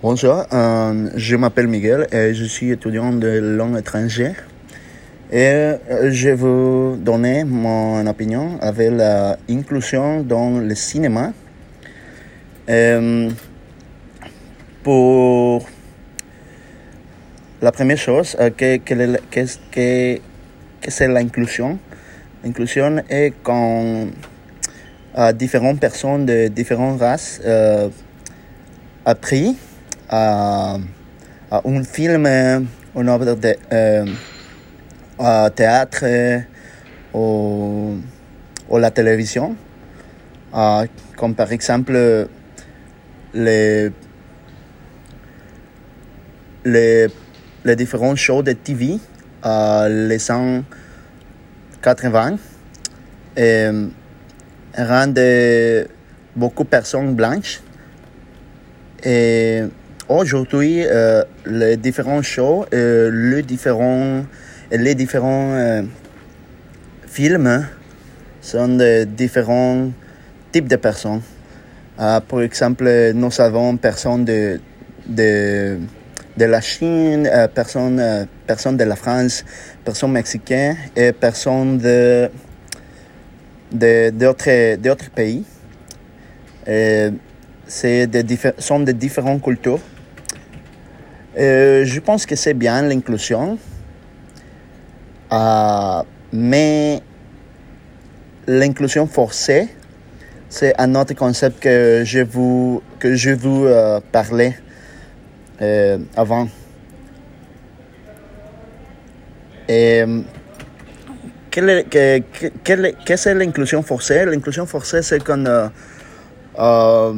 Bonjour, euh, je m'appelle Miguel et je suis étudiant de langue étrangère. Et euh, je vous donner mon opinion avec l'inclusion dans le cinéma. Euh, pour la première chose, qu'est-ce que, que c'est l'inclusion L'inclusion est quand différentes personnes de différentes races euh, appris à, à, un film, une œuvre de euh, à théâtre ou, ou la télévision, euh, comme par exemple les, les, les différents shows de TV, les 180, et rendent beaucoup de personnes blanches. Et aujourd'hui, euh, les différents shows, euh, les différents, les différents euh, films sont de différents types de personnes. Euh, par exemple, nous avons personnes de, la Chine, personnes, personnes de la France, personnes mexicaines et personnes de d'autres d'autres pays. C'est de sont de différentes cultures. Je pense que c'est bien l'inclusion, euh, mais l'inclusion forcée, c'est un autre concept que je vous que je vous euh, parlais euh, avant. Et quelle, que, que l'inclusion forcée L'inclusion forcée, c'est quand euh,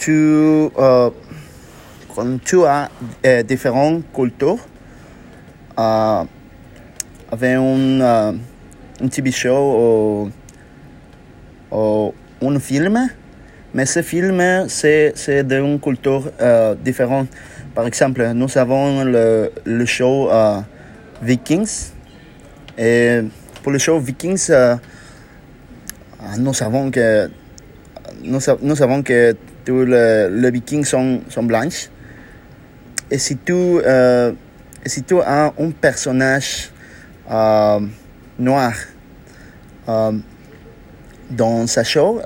tu, euh, quand tu as euh, différentes cultures euh, avec un, un TV show ou, un film, mais ce film, c'est, c'est d'une culture différente. Par exemple, nous avons le, le show Vikings. Et pour le show Vikings, euh, nous savons que nous, savons que tous les, Vikings sont, sont blanches. Et si tu, euh, si tu as un personnage euh, noir dans sa show,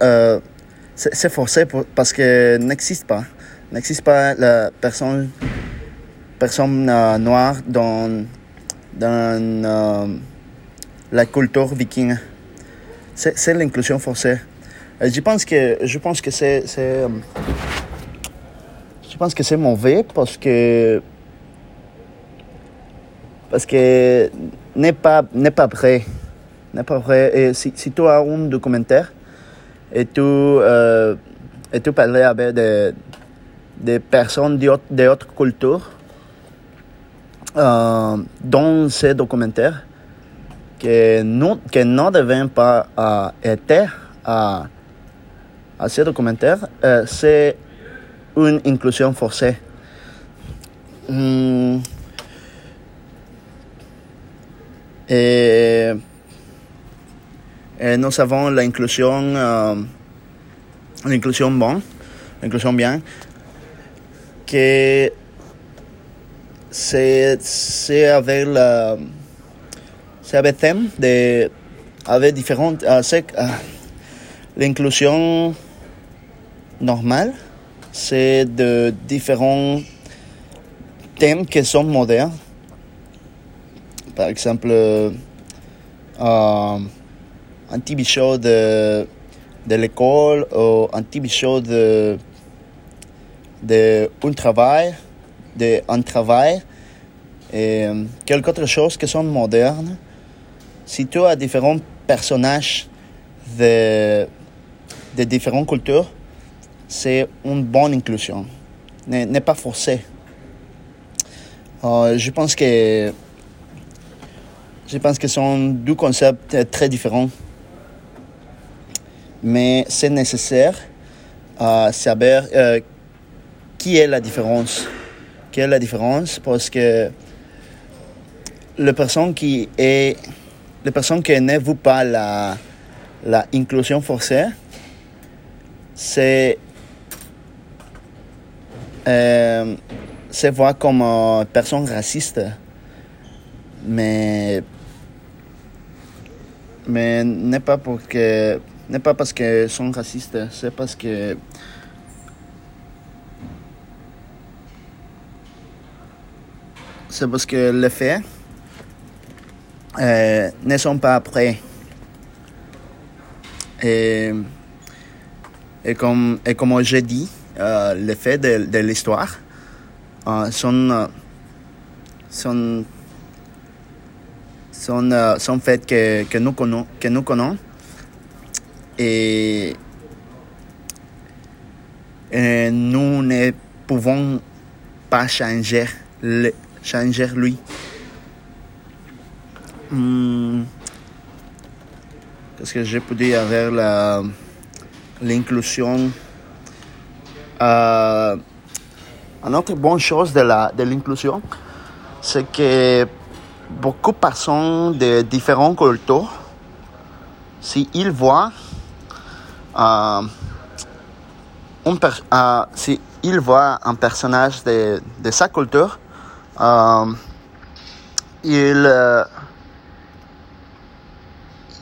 c'est forcé parce que n'existe pas. N'existe pas la personne, personne noire dans, dans la culture viking. C'est l'inclusion forcée. Euh, je pense que je pense que c'est je pense que c'est mauvais parce que parce que n'est pas n'est pas vrai n'est pas et si, si tu as un documentaire et tu euh, parles avec des, des personnes d'autres cultures euh, dans ces documentaires que nous que ne devons pas euh, être à, à ces documentaires, euh, c'est une inclusion forcée. Hum, et, et, nous avons l'inclusion, euh, l'inclusion bon, l'inclusion bien, que c'est, c'est avec la, c'est avec thème de, avec différentes, c'est, euh, l'inclusion normale, c'est de différents thèmes qui sont modernes. Par exemple, euh, un TV show de, de l'école ou un TV show de, de un travail, de un travail et quelque autre chose qui sont modernes. Si tu as différents personnages de, de différentes cultures, c'est une bonne inclusion. N'est pas forcé. Euh, je pense que je pense que ce sont deux concepts très différents. Mais c'est nécessaire à savoir euh, qui est la différence. Quelle est la différence? Parce que la personne qui est la personne qui veut pas la, la inclusion forcée c'est euh, se voir comme une personne raciste. Mais mais n'est pas que n'est pas parce qu'ils sont racistes, c'est parce que c'est parce que les faits euh, ne sont pas prêts. Et, comme, et comme j'ai dit, euh, les faits de, de l'histoire euh, sont, euh, sont, sont, sont faits que, que, nous connaissons, que nous connaissons. Et, et nous ne pouvons pas changer, le, changer lui. Hmm. Qu'est-ce que je peux dire avec la, l'inclusion? Euh, Une autre bonne chose de, la, de l'inclusion, c'est que beaucoup de personnes de différentes cultures, s'ils voient euh, un euh, si il voit un personnage de, de sa culture, euh,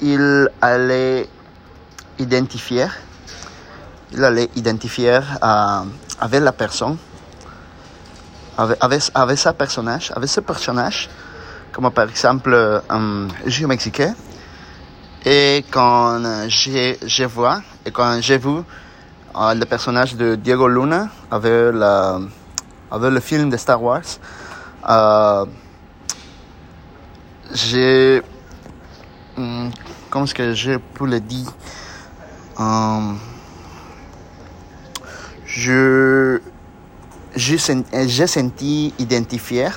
il, allait identifier, il allait identifier euh, avec la personne, avec, avec, avec sa personnage, avec ce personnage, comme par exemple un jeu mexicain. Et quand je, je vois, et quand j'ai vu euh, le personnage de Diego Luna avec, avec le film de Star Wars, euh, j'ai. Hum, Comment est-ce que je peux le dire? Hum, Je. J'ai sen- j'ai senti identifié,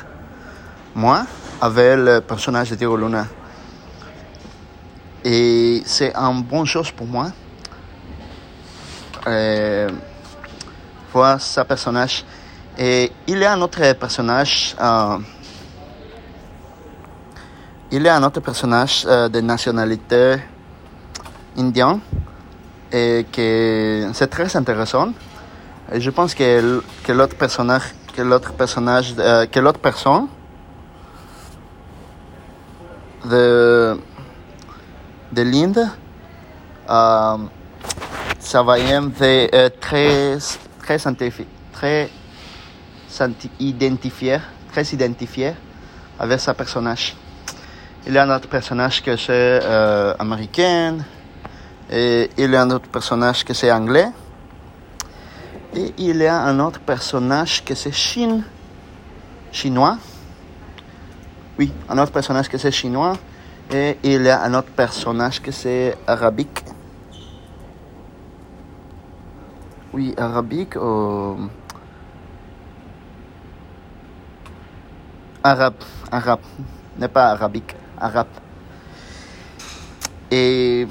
moi, avec le personnage de Diego Luna. Et c'est une bonne chose pour moi. Euh, voir ce personnage. Et il y a un autre personnage. euh, il y a un autre personnage euh, de nationalité indienne. Et que c'est très intéressant. Et je pense que, que l'autre personnage, que l'autre personnage, euh, que l'autre personne de, de l'Inde, euh, ça va être euh, très, très très identifié, très identifié avec sa personnage. Il y a un autre personnage que c'est euh, américain, et il y a un autre personnage que c'est anglais, et il y a un autre personnage que c'est Chine, chinois. Oui, un autre personnage que c'est chinois, et il y a un autre personnage que c'est arabique. Oui, arabique. Arabe, arabe, n'est pas arabique, arabe. Et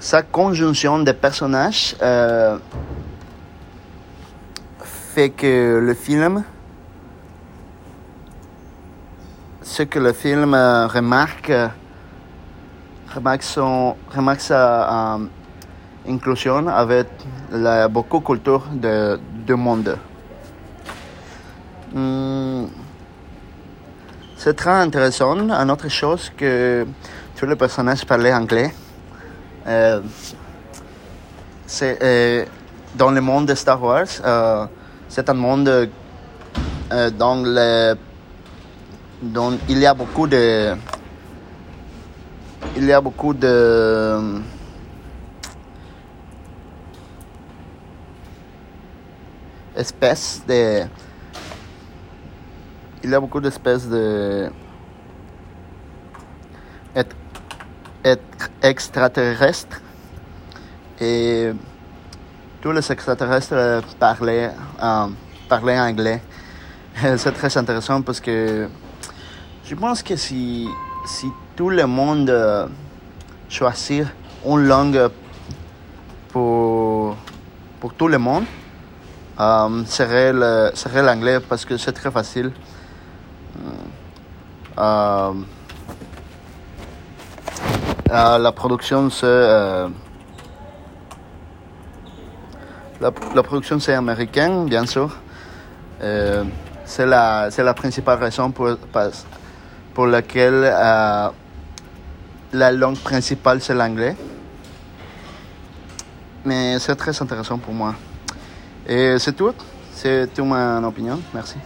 sa conjonction de personnages euh, fait que le film, ce que le film euh, remarque, euh, remarque, son, remarque sa inclusion avec la, beaucoup de cultures de, du monde. Hmm, c'est très intéressant. Une autre chose que tous les personnages parlaient anglais. Euh, c'est euh, dans le monde de Star Wars. euh, c'est un monde dans le dont il y a beaucoup de il y a beaucoup de espèces de il y a beaucoup d'espèces de être, être extraterrestres et tous les extraterrestres parlaient, euh, anglais. C'est très intéressant parce que je pense que si, si tout le monde euh, choisit une langue pour, pour tout le monde, euh, serait l'anglais parce que c'est très facile. Euh, euh, la production, c'est euh, la, production c'est américain, bien sûr. C'est la, la principale raison pour, pour laquelle la langue principale c'est l'anglais. Mais c'est très intéressant pour moi. Et c'est tout. C'est toute mon opinion. Merci.